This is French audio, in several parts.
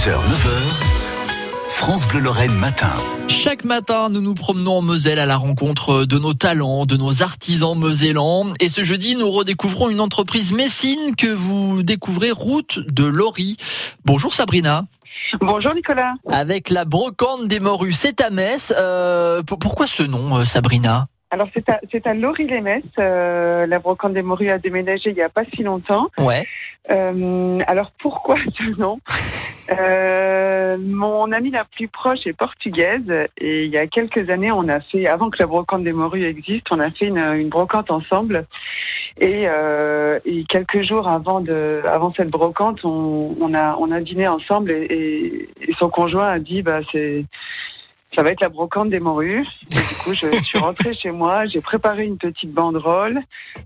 6h, 9h, France Bleu Lorraine matin. Chaque matin, nous nous promenons en Moselle à la rencontre de nos talents, de nos artisans mosellans. Et ce jeudi, nous redécouvrons une entreprise messine que vous découvrez, Route de Lori. Bonjour Sabrina. Bonjour Nicolas. Avec la brocante des morues, c'est à Metz. Euh, pourquoi ce nom, euh, Sabrina? Alors c'est à, c'est à Lori-les-Metz. Euh, la brocante des morues a déménagé il n'y a pas si longtemps. Ouais. Euh, alors pourquoi ce nom? Euh, Mon amie la plus proche est portugaise et il y a quelques années, on a fait, avant que la brocante des morues existe, on a fait une, brocante ensemble. Et, euh, et, quelques jours avant de, avant cette brocante, on, a, on a dîné ensemble et, et son conjoint a dit, bah c'est ça va être la brocante des morues. Et du coup, je suis rentrée chez moi, j'ai préparé une petite banderole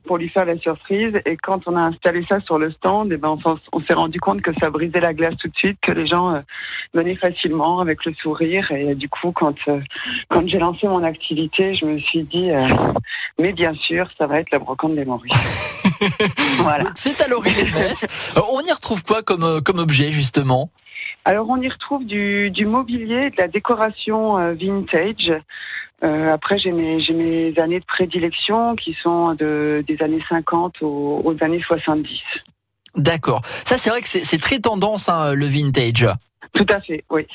pour lui faire la surprise. Et quand on a installé ça sur le stand, et eh ben on, on s'est rendu compte que ça brisait la glace tout de suite, que les gens euh, venaient facilement avec le sourire. Et du coup, quand euh, quand j'ai lancé mon activité, je me suis dit, euh, mais bien sûr, ça va être la brocante des morues. voilà. C'est à l'origine. on y retrouve quoi comme comme objet justement? Alors on y retrouve du, du mobilier, de la décoration euh, vintage. Euh, après j'ai mes, j'ai mes années de prédilection qui sont de, des années 50 aux, aux années 70. D'accord. Ça c'est vrai que c'est, c'est très tendance hein, le vintage. Tout à fait, oui.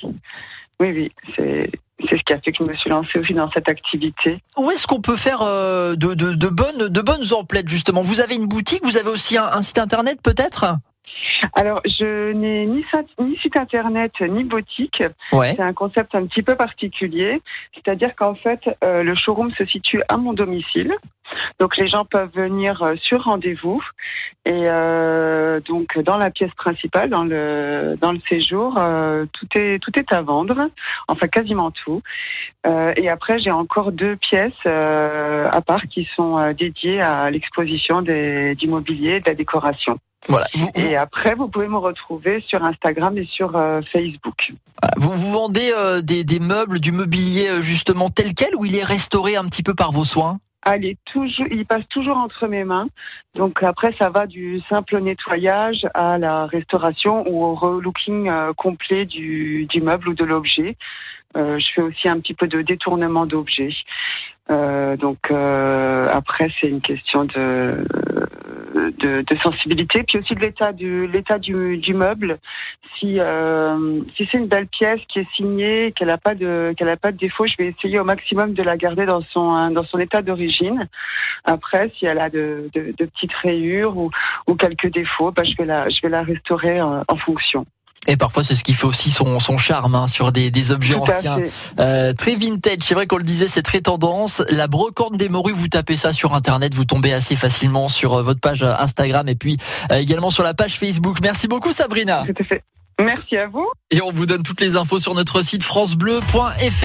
Oui, oui, c'est c'est ce qui a fait que je me suis lancée aussi dans cette activité. Où est-ce qu'on peut faire euh, de, de, de, bonnes, de bonnes emplettes justement? Vous avez une boutique, vous avez aussi un, un site internet peut-être? Alors, je n'ai ni, ni, site internet ni boutique. Ouais. C'est un concept un petit peu particulier. C'est-à-dire qu'en fait, euh, le showroom se situe à mon domicile. Donc, les gens peuvent venir euh, sur rendez-vous. Et euh, donc, dans la pièce principale, dans le, dans le séjour, euh, tout, est, tout est à vendre. Enfin, quasiment tout. Euh, et après, j'ai encore deux pièces euh, à part qui sont dédiées à l'exposition du mobilier, de la décoration. Voilà. Et après, vous pouvez me retrouver sur Instagram et sur euh, Facebook. Vous, vous vendez euh, des, des, meubles, du mobilier euh, justement tel quel ou il est restauré un petit peu par vos soins? Ah, il, toujours, il passe toujours entre mes mains. Donc après, ça va du simple nettoyage à la restauration ou au relooking complet du, du meuble ou de l'objet. Je fais aussi un petit peu de détournement d'objets. Donc après, c'est une question de de, de, sensibilité, puis aussi de l'état du l'état du, du, meuble. Si euh, si c'est une belle pièce qui est signée, qu'elle a pas de qu'elle a pas de défaut, je vais essayer au maximum de la garder dans son dans son état d'origine. Après, si elle a de, de, petites rayures ou, ou quelques défauts, bah, je vais la je vais la restaurer en, en fonction. Et parfois, c'est ce qui fait aussi son, son charme hein, sur des, des objets Tout anciens. Euh, très vintage, c'est vrai qu'on le disait, c'est très tendance. La brocante des morues, vous tapez ça sur Internet, vous tombez assez facilement sur euh, votre page Instagram et puis euh, également sur la page Facebook. Merci beaucoup Sabrina. Tout à fait. Merci à vous. Et on vous donne toutes les infos sur notre site francebleu.fr.